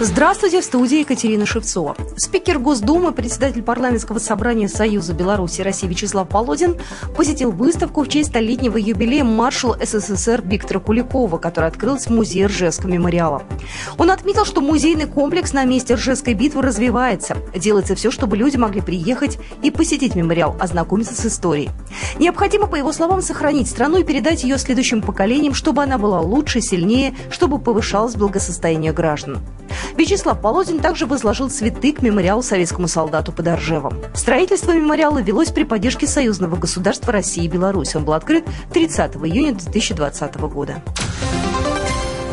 Здравствуйте, в студии Екатерина Шевцова. Спикер Госдумы, председатель парламентского собрания Союза Беларуси России Вячеслав Полодин посетил выставку в честь столетнего юбилея маршала СССР Виктора Куликова, которая открылась в музее Ржевского мемориала. Он отметил, что музейный комплекс на месте Ржевской битвы развивается. Делается все, чтобы люди могли приехать и посетить мемориал, ознакомиться с историей. Необходимо, по его словам, сохранить страну и передать ее следующим поколениям, чтобы она была лучше, сильнее, чтобы повышалось благосостояние граждан. Вячеслав Полозин также возложил цветы к мемориалу советскому солдату под Оржевом. Строительство мемориала велось при поддержке союзного государства России и Беларуси. Он был открыт 30 июня 2020 года.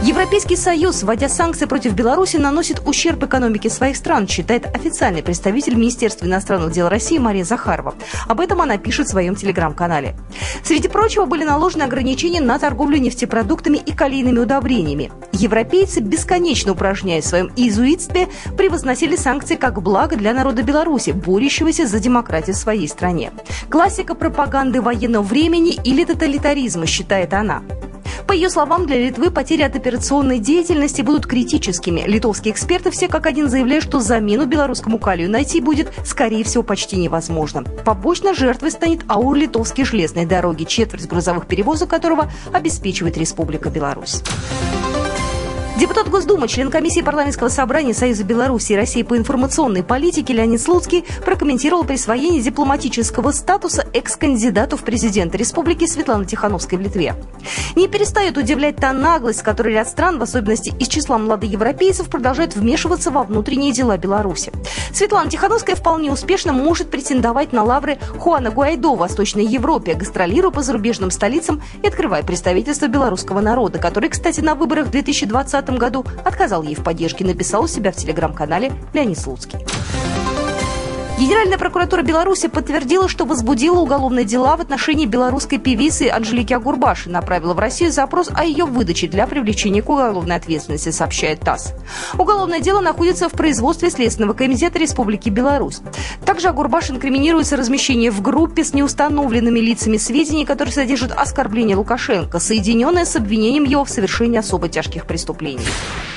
Европейский Союз, вводя санкции против Беларуси, наносит ущерб экономике своих стран, считает официальный представитель Министерства иностранных дел России Мария Захарова. Об этом она пишет в своем телеграм-канале. Среди прочего были наложены ограничения на торговлю нефтепродуктами и калийными удобрениями. Европейцы, бесконечно упражняясь в своем иезуитстве, превозносили санкции как благо для народа Беларуси, борющегося за демократию в своей стране. Классика пропаганды военного времени или тоталитаризма, считает она. Ее словам, для Литвы потери от операционной деятельности будут критическими. Литовские эксперты все как один заявляют, что замену белорусскому калию найти будет, скорее всего, почти невозможно. Побочно жертвой станет АУР Литовские железные дороги, четверть грузовых перевозок которого обеспечивает Республика Беларусь. Депутат Госдумы, член комиссии парламентского собрания Союза Беларуси и России по информационной политике Леонид Слуцкий прокомментировал присвоение дипломатического статуса экс-кандидату в президенты республики Светланы Тихановской в Литве. Не перестает удивлять та наглость, с которой ряд стран, в особенности из числа младоевропейцев, продолжают вмешиваться во внутренние дела Беларуси. Светлана Тихановская вполне успешно может претендовать на лавры Хуана Гуайдо в Восточной Европе, гастролируя по зарубежным столицам и открывая представительство белорусского народа, который, кстати, на выборах 2020 2020 году отказал ей в поддержке, написал у себя в телеграм-канале Леонид Слуцкий. Генеральная прокуратура Беларуси подтвердила, что возбудила уголовные дела в отношении белорусской певицы Анжелики Агурбаши, направила в Россию запрос о ее выдаче для привлечения к уголовной ответственности, сообщает ТАСС. Уголовное дело находится в производстве Следственного комитета Республики Беларусь. Также Агурбаш инкриминируется размещение в группе с неустановленными лицами сведений, которые содержат оскорбление Лукашенко, соединенное с обвинением его в совершении особо тяжких преступлений.